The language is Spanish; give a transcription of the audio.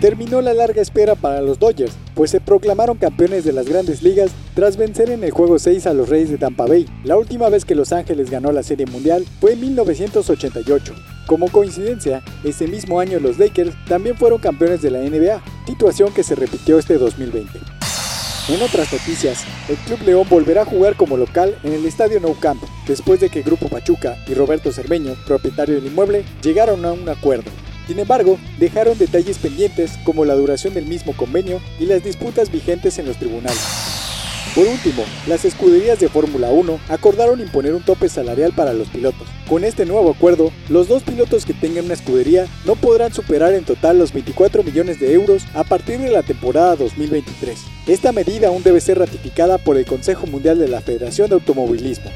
terminó la larga espera para los Dodgers, pues se proclamaron campeones de las grandes ligas tras vencer en el juego 6 a los Reyes de Tampa Bay. La última vez que Los Ángeles ganó la Serie Mundial fue en 1988. Como coincidencia, ese mismo año los Lakers también fueron campeones de la NBA, situación que se repitió este 2020. En otras noticias, el Club León volverá a jugar como local en el Estadio Nou Camp, después de que Grupo Pachuca y Roberto Cermeño, propietario del inmueble, llegaron a un acuerdo. Sin embargo, dejaron detalles pendientes como la duración del mismo convenio y las disputas vigentes en los tribunales. Por último, las escuderías de Fórmula 1 acordaron imponer un tope salarial para los pilotos. Con este nuevo acuerdo, los dos pilotos que tengan una escudería no podrán superar en total los 24 millones de euros a partir de la temporada 2023. Esta medida aún debe ser ratificada por el Consejo Mundial de la Federación de Automovilismo.